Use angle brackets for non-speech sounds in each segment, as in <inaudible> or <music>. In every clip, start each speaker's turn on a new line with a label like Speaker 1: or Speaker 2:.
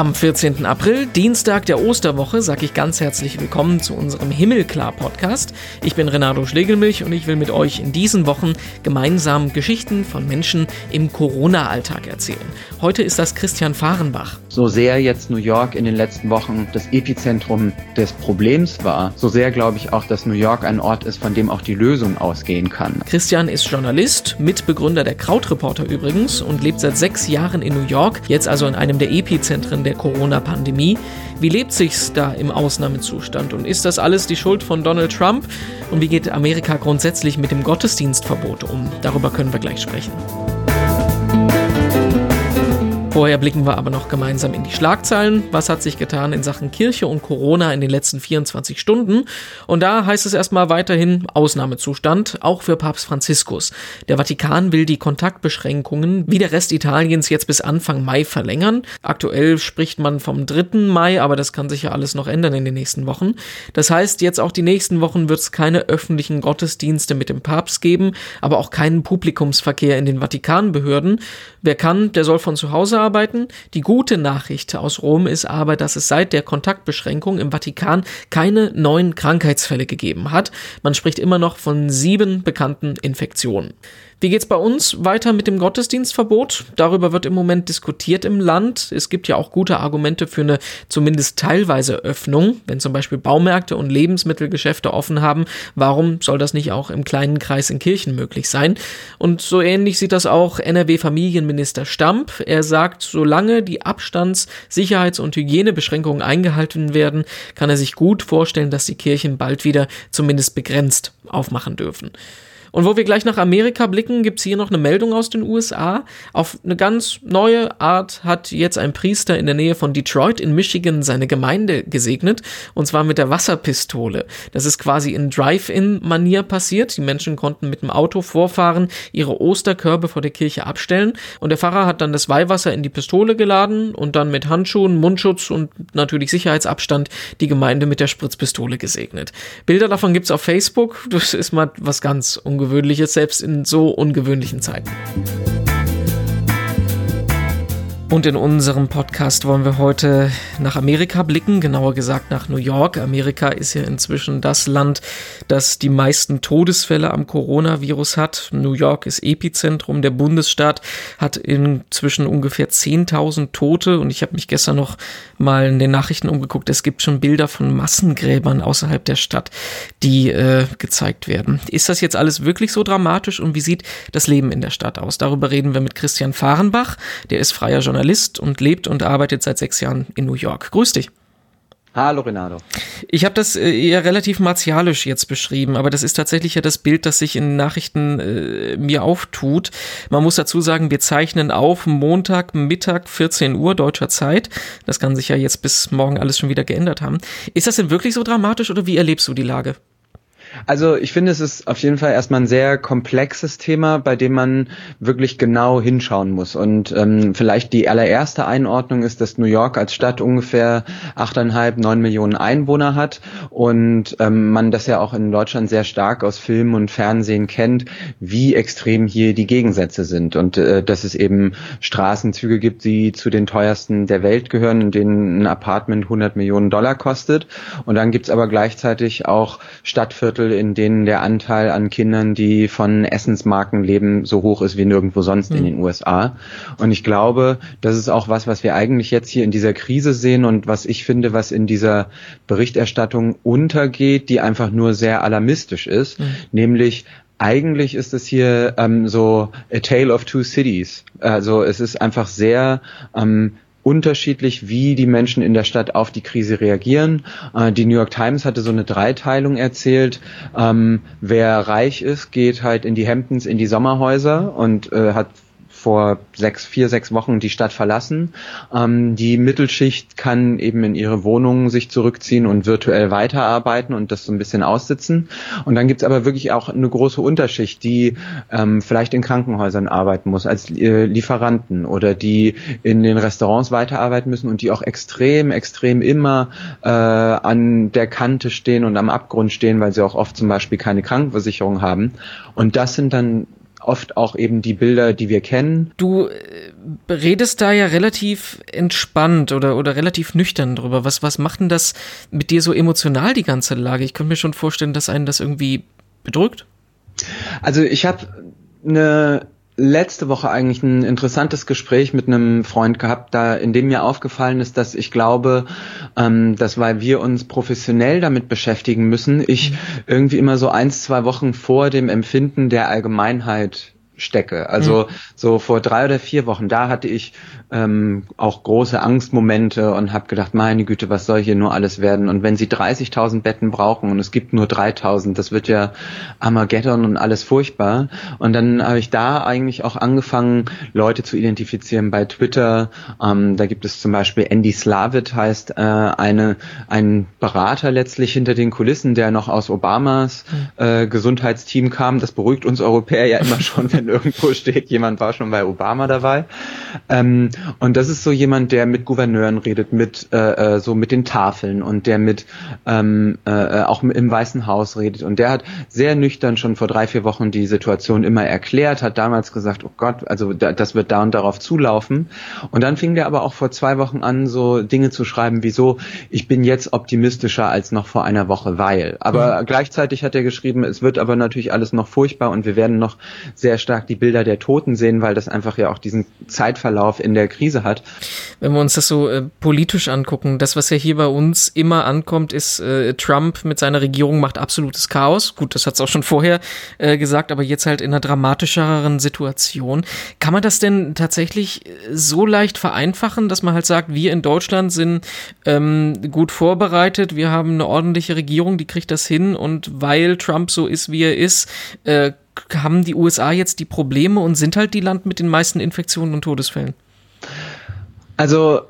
Speaker 1: Am 14. April, Dienstag der Osterwoche, sage ich ganz herzlich willkommen zu unserem Himmelklar-Podcast. Ich bin Renato Schlegelmilch und ich will mit euch in diesen Wochen gemeinsam Geschichten von Menschen im Corona-Alltag erzählen. Heute ist das Christian Fahrenbach.
Speaker 2: So sehr jetzt New York in den letzten Wochen das Epizentrum des Problems war, so sehr glaube ich auch, dass New York ein Ort ist, von dem auch die Lösung ausgehen kann.
Speaker 1: Christian ist Journalist, Mitbegründer der Krautreporter übrigens und lebt seit sechs Jahren in New York, jetzt also in einem der Epizentren Jahren der Corona-Pandemie. Wie lebt sich's da im Ausnahmezustand? Und ist das alles die Schuld von Donald Trump? Und wie geht Amerika grundsätzlich mit dem Gottesdienstverbot um? Darüber können wir gleich sprechen. Vorher blicken wir aber noch gemeinsam in die Schlagzeilen. Was hat sich getan in Sachen Kirche und Corona in den letzten 24 Stunden? Und da heißt es erstmal weiterhin Ausnahmezustand, auch für Papst Franziskus. Der Vatikan will die Kontaktbeschränkungen wie der Rest Italiens jetzt bis Anfang Mai verlängern. Aktuell spricht man vom 3. Mai, aber das kann sich ja alles noch ändern in den nächsten Wochen. Das heißt, jetzt auch die nächsten Wochen wird es keine öffentlichen Gottesdienste mit dem Papst geben, aber auch keinen Publikumsverkehr in den Vatikanbehörden. Wer kann, der soll von zu Hause arbeiten. Die gute Nachricht aus Rom ist aber, dass es seit der Kontaktbeschränkung im Vatikan keine neuen Krankheitsfälle gegeben hat. Man spricht immer noch von sieben bekannten Infektionen. Wie geht's bei uns weiter mit dem Gottesdienstverbot? Darüber wird im Moment diskutiert im Land. Es gibt ja auch gute Argumente für eine zumindest teilweise Öffnung. Wenn zum Beispiel Baumärkte und Lebensmittelgeschäfte offen haben, warum soll das nicht auch im kleinen Kreis in Kirchen möglich sein? Und so ähnlich sieht das auch NRW-Familienminister Stamp. Er sagt, solange die Abstands-, Sicherheits- und Hygienebeschränkungen eingehalten werden, kann er sich gut vorstellen, dass die Kirchen bald wieder zumindest begrenzt aufmachen dürfen. Und wo wir gleich nach Amerika blicken, gibt's hier noch eine Meldung aus den USA. Auf eine ganz neue Art hat jetzt ein Priester in der Nähe von Detroit in Michigan seine Gemeinde gesegnet, und zwar mit der Wasserpistole. Das ist quasi in Drive-In-Manier passiert. Die Menschen konnten mit dem Auto vorfahren, ihre Osterkörbe vor der Kirche abstellen, und der Pfarrer hat dann das Weihwasser in die Pistole geladen und dann mit Handschuhen, Mundschutz und natürlich Sicherheitsabstand die Gemeinde mit der Spritzpistole gesegnet. Bilder davon gibt's auf Facebook. Das ist mal was ganz ungewöhnliches. Ungewöhnliches, selbst in so ungewöhnlichen Zeiten. Und in unserem Podcast wollen wir heute nach Amerika blicken, genauer gesagt nach New York. Amerika ist ja inzwischen das Land, das die meisten Todesfälle am Coronavirus hat. New York ist Epizentrum. Der Bundesstaat hat inzwischen ungefähr 10.000 Tote. Und ich habe mich gestern noch mal in den Nachrichten umgeguckt. Es gibt schon Bilder von Massengräbern außerhalb der Stadt, die äh, gezeigt werden. Ist das jetzt alles wirklich so dramatisch? Und wie sieht das Leben in der Stadt aus? Darüber reden wir mit Christian Fahrenbach. Der ist freier Journalist Journalist und lebt und arbeitet seit sechs Jahren in New York. Grüß dich.
Speaker 2: Hallo Renato.
Speaker 1: Ich habe das äh, eher relativ martialisch jetzt beschrieben, aber das ist tatsächlich ja das Bild, das sich in Nachrichten äh, mir auftut. Man muss dazu sagen, wir zeichnen auf Montag, Mittag, 14 Uhr deutscher Zeit. Das kann sich ja jetzt bis morgen alles schon wieder geändert haben. Ist das denn wirklich so dramatisch oder wie erlebst du die Lage?
Speaker 2: Also ich finde, es ist auf jeden Fall erstmal ein sehr komplexes Thema, bei dem man wirklich genau hinschauen muss. Und ähm, vielleicht die allererste Einordnung ist, dass New York als Stadt ungefähr achteinhalb, neun Millionen Einwohner hat und ähm, man das ja auch in Deutschland sehr stark aus Film und Fernsehen kennt, wie extrem hier die Gegensätze sind und äh, dass es eben Straßenzüge gibt, die zu den teuersten der Welt gehören, in denen ein Apartment 100 Millionen Dollar kostet. Und dann gibt's aber gleichzeitig auch Stadtviertel Viertel, in denen der Anteil an Kindern, die von Essensmarken leben, so hoch ist wie nirgendwo sonst mhm. in hm. den USA. Und ich glaube, das ist auch was, was wir eigentlich jetzt hier in dieser Krise sehen und was ich finde, was in dieser Berichterstattung untergeht, die einfach nur sehr alarmistisch ist, mhm. nämlich eigentlich ist es hier ähm, so a tale of two cities. Also es ist einfach sehr ähm, unterschiedlich, wie die Menschen in der Stadt auf die Krise reagieren. Äh, die New York Times hatte so eine Dreiteilung erzählt. Ähm, wer reich ist, geht halt in die Hamptons, in die Sommerhäuser und äh, hat vor sechs, vier, sechs Wochen die Stadt verlassen. Ähm, die Mittelschicht kann eben in ihre Wohnungen sich zurückziehen und virtuell weiterarbeiten und das so ein bisschen aussitzen. Und dann gibt's aber wirklich auch eine große Unterschicht, die ähm, vielleicht in Krankenhäusern arbeiten muss als äh, Lieferanten oder die in den Restaurants weiterarbeiten müssen und die auch extrem, extrem immer äh, an der Kante stehen und am Abgrund stehen, weil sie auch oft zum Beispiel keine Krankenversicherung haben. Und das sind dann oft auch eben die Bilder, die wir kennen.
Speaker 1: Du äh, redest da ja relativ entspannt oder, oder relativ nüchtern drüber. Was, was macht denn das mit dir so emotional, die ganze Lage? Ich könnte mir schon vorstellen, dass einen das irgendwie bedrückt.
Speaker 2: Also ich habe eine letzte Woche eigentlich ein interessantes Gespräch mit einem Freund gehabt, da in dem mir aufgefallen ist, dass ich glaube, ähm, dass weil wir uns professionell damit beschäftigen müssen, ich mhm. irgendwie immer so eins, zwei Wochen vor dem Empfinden der Allgemeinheit stecke. Also mhm. so vor drei oder vier Wochen, da hatte ich ähm, auch große Angstmomente und habe gedacht, meine Güte, was soll hier nur alles werden? Und wenn sie 30.000 Betten brauchen und es gibt nur 3.000, das wird ja Armageddon und alles furchtbar. Und dann habe ich da eigentlich auch angefangen, Leute zu identifizieren bei Twitter. Ähm, da gibt es zum Beispiel Andy Slavit, heißt äh, eine ein Berater letztlich hinter den Kulissen, der noch aus Obamas mhm. äh, Gesundheitsteam kam. Das beruhigt uns Europäer ja immer schon, wenn irgendwo <laughs> steht, jemand war schon bei Obama dabei. Ähm, und das ist so jemand, der mit Gouverneuren redet, mit äh, äh, so mit den Tafeln und der mit ähm, äh, auch im Weißen Haus redet. Und der hat sehr nüchtern schon vor drei, vier Wochen die Situation immer erklärt, hat damals gesagt, oh Gott, also da, das wird da und darauf zulaufen. Und dann fing der aber auch vor zwei Wochen an, so Dinge zu schreiben, wieso ich bin jetzt optimistischer als noch vor einer Woche, weil. Aber mhm. gleichzeitig hat er geschrieben, es wird aber natürlich alles noch furchtbar und wir werden noch sehr stark die Bilder der Toten sehen, weil das einfach ja auch diesen Zeitverlauf in der Krise hat.
Speaker 1: Wenn wir uns das so äh, politisch angucken, das, was ja hier bei uns immer ankommt, ist, äh, Trump mit seiner Regierung macht absolutes Chaos. Gut, das hat es auch schon vorher äh, gesagt, aber jetzt halt in einer dramatischeren Situation. Kann man das denn tatsächlich äh, so leicht vereinfachen, dass man halt sagt, wir in Deutschland sind ähm, gut vorbereitet, wir haben eine ordentliche Regierung, die kriegt das hin und weil Trump so ist, wie er ist, äh, haben die USA jetzt die Probleme und sind halt die Land mit den meisten Infektionen und Todesfällen?
Speaker 2: Also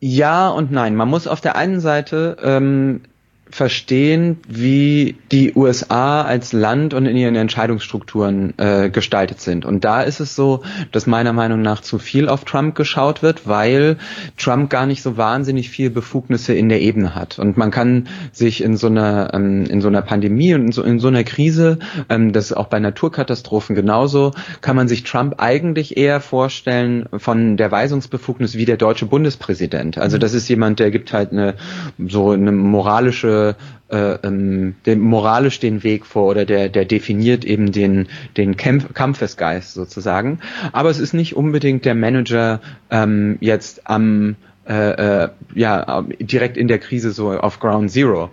Speaker 2: ja und nein. Man muss auf der einen Seite ähm, verstehen, wie die USA als Land und in ihren Entscheidungsstrukturen äh, gestaltet sind. Und da ist es so, dass meiner Meinung nach zu viel auf Trump geschaut wird, weil Trump gar nicht so wahnsinnig viel Befugnisse in der Ebene hat. Und man kann sich in so einer ähm, in so einer Pandemie und in so, in so einer Krise, ähm, das ist auch bei Naturkatastrophen genauso, kann man sich Trump eigentlich eher vorstellen von der Weisungsbefugnis wie der deutsche Bundespräsident. Also das ist jemand, der gibt halt eine so eine moralische äh, ähm, dem moralisch den Weg vor oder der, der definiert eben den, den Kämpf Kampfesgeist sozusagen. Aber es ist nicht unbedingt der Manager ähm, jetzt am äh, äh, ja direkt in der Krise so auf Ground Zero.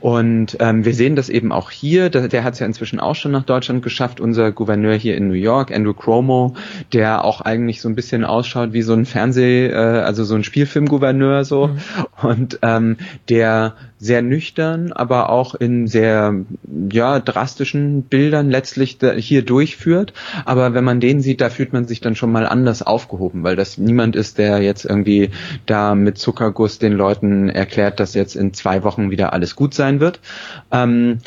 Speaker 2: Und ähm, wir sehen das eben auch hier. Der, der hat es ja inzwischen auch schon nach Deutschland geschafft. Unser Gouverneur hier in New York, Andrew Cuomo, der auch eigentlich so ein bisschen ausschaut wie so ein Fernseh, äh, also so ein Spielfilmgouverneur so. Mhm. Und ähm, der sehr nüchtern, aber auch in sehr ja drastischen Bildern letztlich hier durchführt. Aber wenn man den sieht, da fühlt man sich dann schon mal anders aufgehoben, weil das niemand ist, der jetzt irgendwie da mit Zuckerguss den Leuten erklärt, dass jetzt in zwei Wochen wieder alles gut sein wird. Ähm,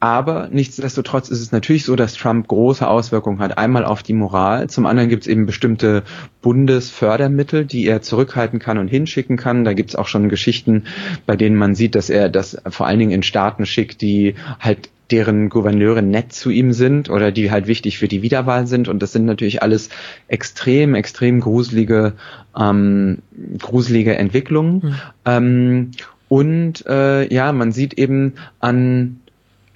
Speaker 2: aber nichtsdestotrotz ist es natürlich so, dass Trump große Auswirkungen hat. Einmal auf die Moral, zum anderen gibt es eben bestimmte Bundesfördermittel, die er zurückhalten kann und hinschicken kann. Da gibt es auch schon Geschichten, bei denen man sieht, dass er das vor allen Dingen in Staaten schickt, die halt deren Gouverneure nett zu ihm sind oder die halt wichtig für die Wiederwahl sind. Und das sind natürlich alles extrem, extrem gruselige, ähm, gruselige Entwicklungen. Mhm. Ähm, und äh, ja, man sieht eben an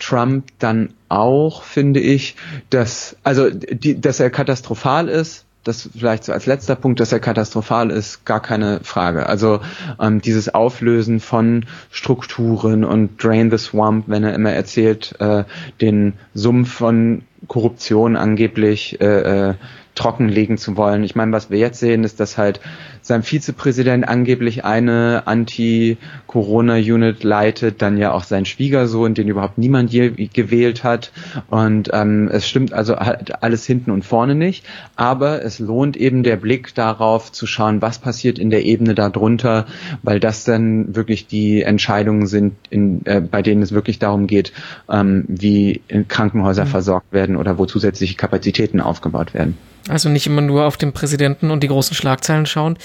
Speaker 2: Trump dann auch, finde ich, dass, also die, dass er katastrophal ist, das vielleicht so als letzter Punkt, dass er katastrophal ist, gar keine Frage. Also ähm, dieses Auflösen von Strukturen und Drain the Swamp, wenn er immer erzählt, äh, den Sumpf von Korruption angeblich äh, äh, trockenlegen zu wollen. Ich meine, was wir jetzt sehen, ist, dass halt sein Vizepräsident angeblich eine Anti-Corona-Unit leitet, dann ja auch sein Schwiegersohn, den überhaupt niemand je gewählt hat. Und ähm, es stimmt also halt alles hinten und vorne nicht. Aber es lohnt eben der Blick darauf zu schauen, was passiert in der Ebene darunter, weil das dann wirklich die Entscheidungen sind, in, äh, bei denen es wirklich darum geht, ähm, wie Krankenhäuser mhm. versorgt werden oder wo zusätzliche Kapazitäten aufgebaut werden.
Speaker 1: Also nicht immer nur auf den Präsidenten und die großen Schlagzeilen schauen.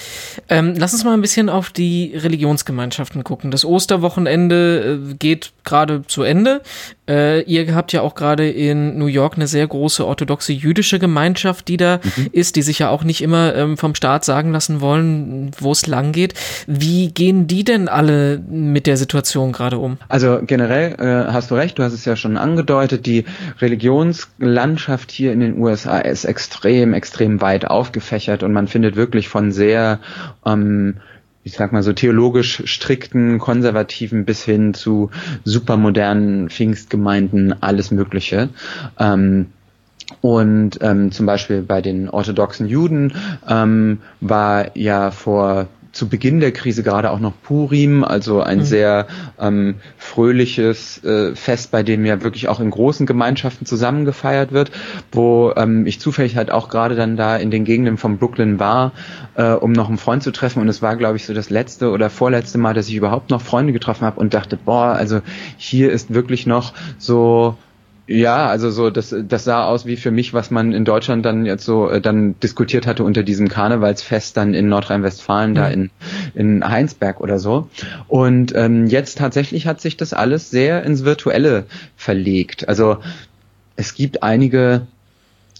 Speaker 1: Ähm, lass uns mal ein bisschen auf die Religionsgemeinschaften gucken. Das Osterwochenende äh, geht gerade zu Ende. Äh, ihr habt ja auch gerade in New York eine sehr große orthodoxe jüdische Gemeinschaft, die da mhm. ist, die sich ja auch nicht immer ähm, vom Staat sagen lassen wollen, wo es lang geht. Wie gehen die denn alle mit der Situation gerade um?
Speaker 2: Also generell äh, hast du recht, du hast es ja schon angedeutet, die Religionslandschaft hier in den USA ist extrem, extrem weit aufgefächert und man findet wirklich von sehr ähm, ich sag mal so theologisch strikten, konservativen bis hin zu supermodernen Pfingstgemeinden alles Mögliche. Ähm, und ähm, zum Beispiel bei den orthodoxen Juden ähm, war ja vor zu Beginn der Krise gerade auch noch Purim, also ein mhm. sehr ähm, fröhliches äh, Fest, bei dem ja wirklich auch in großen Gemeinschaften zusammen gefeiert wird, wo ähm, ich zufällig halt auch gerade dann da in den Gegenden von Brooklyn war, äh, um noch einen Freund zu treffen und es war, glaube ich, so das letzte oder vorletzte Mal, dass ich überhaupt noch Freunde getroffen habe und dachte, boah, also hier ist wirklich noch so ja, also so das das sah aus wie für mich, was man in Deutschland dann jetzt so äh, dann diskutiert hatte unter diesem Karnevalsfest dann in Nordrhein-Westfalen mhm. da in in Heinsberg oder so. Und ähm, jetzt tatsächlich hat sich das alles sehr ins Virtuelle verlegt. Also es gibt einige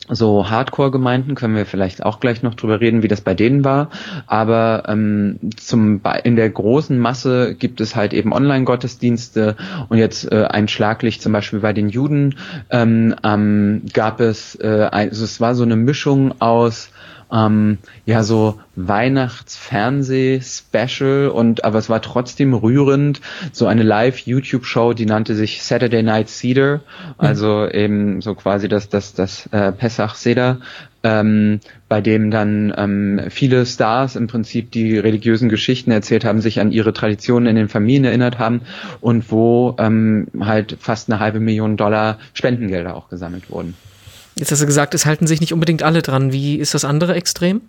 Speaker 2: so Hardcore-Gemeinden können wir vielleicht auch gleich noch drüber reden, wie das bei denen war. Aber ähm, zum in der großen Masse gibt es halt eben Online-Gottesdienste und jetzt äh, ein Schlaglicht zum Beispiel bei den Juden ähm, ähm, gab es, äh, also es war so eine Mischung aus ähm, ja so Weihnachtsfernseh-Special und aber es war trotzdem rührend. So eine Live-YouTube-Show, die nannte sich Saturday Night Cedar, also mhm. eben so quasi das das das äh, Pesach Seder, ähm, bei dem dann ähm, viele Stars im Prinzip die religiösen Geschichten erzählt haben, sich an ihre Traditionen in den Familien erinnert haben und wo ähm, halt fast eine halbe Million Dollar Spendengelder auch gesammelt wurden.
Speaker 1: Jetzt hast du gesagt, es halten sich nicht unbedingt alle dran. Wie ist das andere Extrem?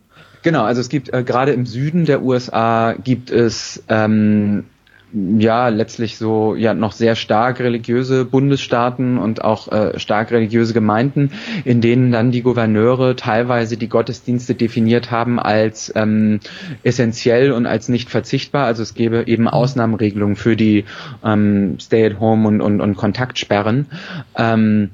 Speaker 2: Genau, also es gibt äh, gerade im Süden der USA gibt es ähm, ja letztlich so ja noch sehr stark religiöse Bundesstaaten und auch äh, stark religiöse Gemeinden, in denen dann die Gouverneure teilweise die Gottesdienste definiert haben als ähm, essentiell und als nicht verzichtbar. Also es gäbe eben mhm. Ausnahmeregelungen für die ähm, Stay-at-Home und, und, und Kontaktsperren. Ähm,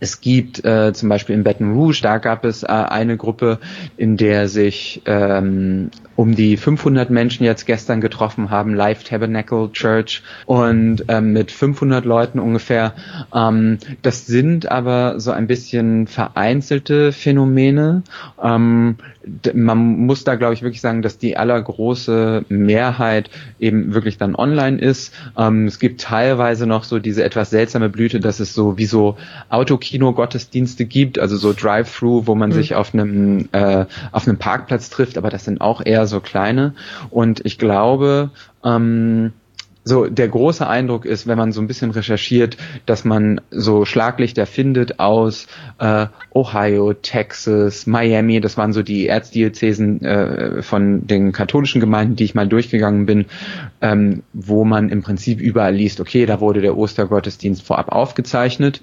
Speaker 2: es gibt äh, zum Beispiel in Baton Rouge, da gab es äh, eine Gruppe, in der sich ähm, um die 500 Menschen jetzt gestern getroffen haben, Live Tabernacle Church und ähm, mit 500 Leuten ungefähr. Ähm, das sind aber so ein bisschen vereinzelte Phänomene. Ähm, man muss da, glaube ich, wirklich sagen, dass die allergroße Mehrheit eben wirklich dann online ist. Ähm, es gibt teilweise noch so diese etwas seltsame Blüte, dass es so wie so Autokino-Gottesdienste gibt, also so Drive-Thru, wo man mhm. sich auf einem äh, auf einem Parkplatz trifft, aber das sind auch eher so kleine. Und ich glaube, ähm, so der große Eindruck ist, wenn man so ein bisschen recherchiert, dass man so Schlaglichter findet aus äh, Ohio, Texas, Miami. Das waren so die Erzdiözesen äh, von den katholischen Gemeinden, die ich mal durchgegangen bin, ähm, wo man im Prinzip überall liest, okay, da wurde der Ostergottesdienst vorab aufgezeichnet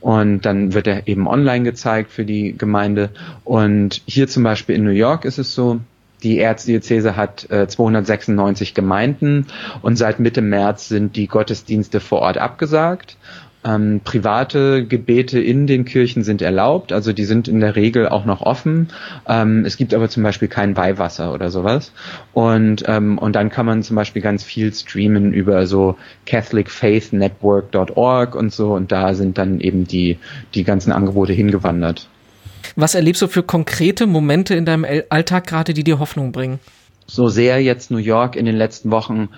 Speaker 2: und dann wird er eben online gezeigt für die Gemeinde. Und hier zum Beispiel in New York ist es so, die Erzdiözese hat äh, 296 Gemeinden und seit Mitte März sind die Gottesdienste vor Ort abgesagt. Ähm, private Gebete in den Kirchen sind erlaubt, also die sind in der Regel auch noch offen. Ähm, es gibt aber zum Beispiel kein Weihwasser oder sowas. Und, ähm, und dann kann man zum Beispiel ganz viel streamen über so catholicfaithnetwork.org und so und da sind dann eben die, die ganzen Angebote hingewandert.
Speaker 1: Was erlebst du für konkrete Momente in deinem Alltag gerade, die dir Hoffnung bringen?
Speaker 2: So sehr jetzt New York in den letzten Wochen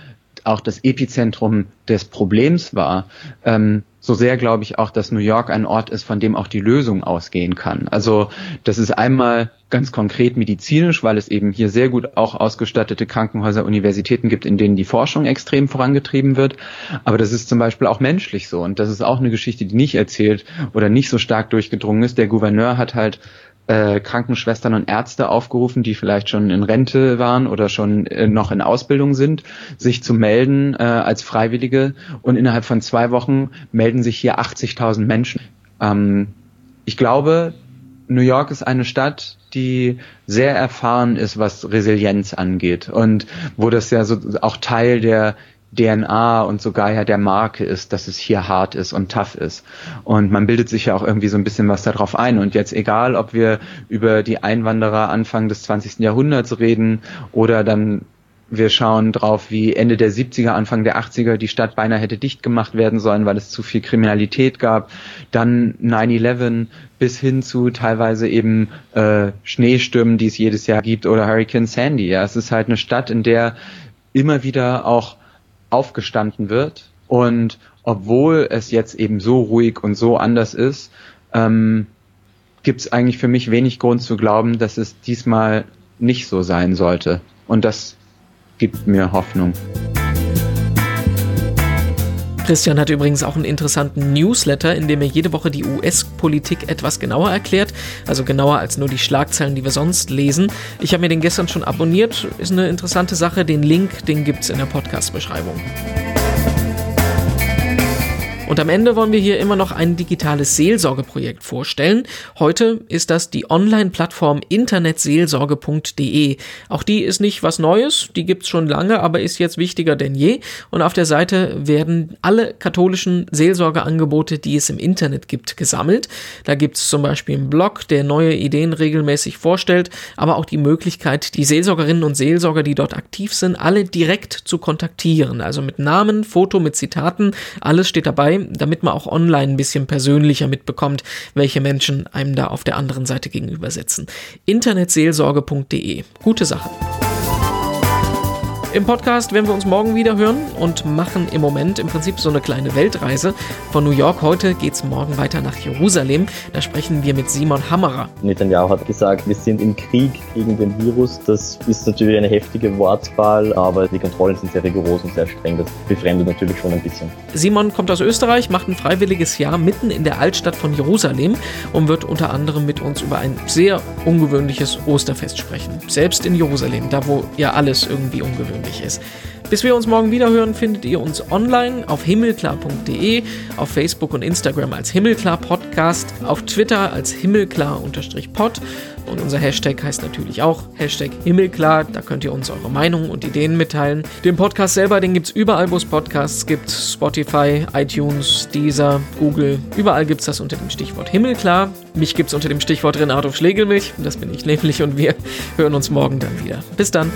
Speaker 2: auch das Epizentrum des Problems war, ähm, so sehr glaube ich auch, dass New York ein Ort ist, von dem auch die Lösung ausgehen kann. Also das ist einmal ganz konkret medizinisch, weil es eben hier sehr gut auch ausgestattete Krankenhäuser, Universitäten gibt, in denen die Forschung extrem vorangetrieben wird. Aber das ist zum Beispiel auch menschlich so. Und das ist auch eine Geschichte, die nicht erzählt oder nicht so stark durchgedrungen ist. Der Gouverneur hat halt äh, Krankenschwestern und Ärzte aufgerufen, die vielleicht schon in Rente waren oder schon äh, noch in Ausbildung sind, sich zu melden äh, als Freiwillige. Und innerhalb von zwei Wochen melden sich hier 80.000 Menschen. Ähm, ich glaube, New York ist eine Stadt, die sehr erfahren ist, was Resilienz angeht und wo das ja so auch Teil der DNA und sogar ja der Marke ist, dass es hier hart ist und tough ist. Und man bildet sich ja auch irgendwie so ein bisschen was darauf ein. Und jetzt egal, ob wir über die Einwanderer Anfang des 20. Jahrhunderts reden oder dann wir schauen drauf, wie Ende der 70er, Anfang der 80er die Stadt beinahe hätte dicht gemacht werden sollen, weil es zu viel Kriminalität gab. Dann 9-11 bis hin zu teilweise eben äh, Schneestürmen, die es jedes Jahr gibt, oder Hurricane Sandy. Ja, es ist halt eine Stadt, in der immer wieder auch aufgestanden wird. Und obwohl es jetzt eben so ruhig und so anders ist, ähm, gibt es eigentlich für mich wenig Grund zu glauben, dass es diesmal nicht so sein sollte. Und das gibt mir Hoffnung.
Speaker 1: Christian hat übrigens auch einen interessanten Newsletter, in dem er jede Woche die US-Politik etwas genauer erklärt, also genauer als nur die Schlagzeilen, die wir sonst lesen. Ich habe mir den gestern schon abonniert, ist eine interessante Sache. Den Link, den gibt es in der Podcast-Beschreibung. Und am Ende wollen wir hier immer noch ein digitales Seelsorgeprojekt vorstellen. Heute ist das die Online-Plattform internetseelsorge.de. Auch die ist nicht was Neues, die gibt's schon lange, aber ist jetzt wichtiger denn je. Und auf der Seite werden alle katholischen Seelsorgeangebote, die es im Internet gibt, gesammelt. Da gibt's zum Beispiel einen Blog, der neue Ideen regelmäßig vorstellt, aber auch die Möglichkeit, die Seelsorgerinnen und Seelsorger, die dort aktiv sind, alle direkt zu kontaktieren. Also mit Namen, Foto, mit Zitaten, alles steht dabei damit man auch online ein bisschen persönlicher mitbekommt, welche Menschen einem da auf der anderen Seite gegenüber sitzen. Internetseelsorge.de. Gute Sache. Im Podcast werden wir uns morgen wieder hören und machen im Moment im Prinzip so eine kleine Weltreise. Von New York heute geht es morgen weiter nach Jerusalem. Da sprechen wir mit Simon Hammerer.
Speaker 3: Netanyahu hat gesagt, wir sind im Krieg gegen den Virus. Das ist natürlich eine heftige Wortwahl, aber die Kontrollen sind sehr rigoros und sehr streng. Das befremdet natürlich schon ein bisschen.
Speaker 1: Simon kommt aus Österreich, macht ein freiwilliges Jahr mitten in der Altstadt von Jerusalem und wird unter anderem mit uns über ein sehr ungewöhnliches Osterfest sprechen. Selbst in Jerusalem, da wo ja alles irgendwie ungewöhnlich notwendig ist. Bis wir uns morgen wieder hören, findet ihr uns online auf himmelklar.de, auf Facebook und Instagram als Himmelklar Podcast, auf Twitter als Himmelklar-Pod und unser Hashtag heißt natürlich auch Hashtag Himmelklar. Da könnt ihr uns eure Meinungen und Ideen mitteilen. Den Podcast selber, den gibt es überall, wo es Podcasts gibt. Spotify, iTunes, Deezer, Google. Überall gibt es das unter dem Stichwort Himmelklar. Mich gibt es unter dem Stichwort Renato Schlegelmilch. Das bin ich nämlich und wir hören uns morgen dann wieder. Bis dann.